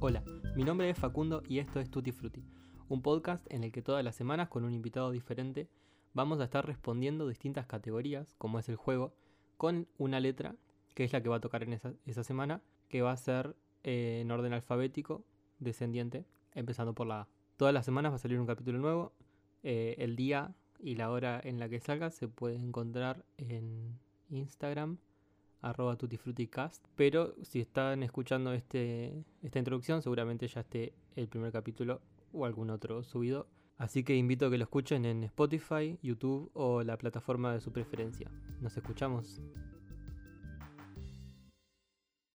Hola, mi nombre es Facundo y esto es Tutti Frutti, un podcast en el que todas las semanas con un invitado diferente vamos a estar respondiendo distintas categorías, como es el juego, con una letra, que es la que va a tocar en esa, semana, que va a ser eh, en orden alfabético, descendiente, empezando por la A. Todas las semanas va a salir un capítulo nuevo, eh, el día y la hora en la que salga se puede encontrar en Instagram arroba tutifruticast. Pero si están escuchando este, esta introducción, seguramente ya esté el primer capítulo o algún otro subido. Así que invito a que lo escuchen en Spotify, YouTube o la plataforma de su preferencia. Nos escuchamos.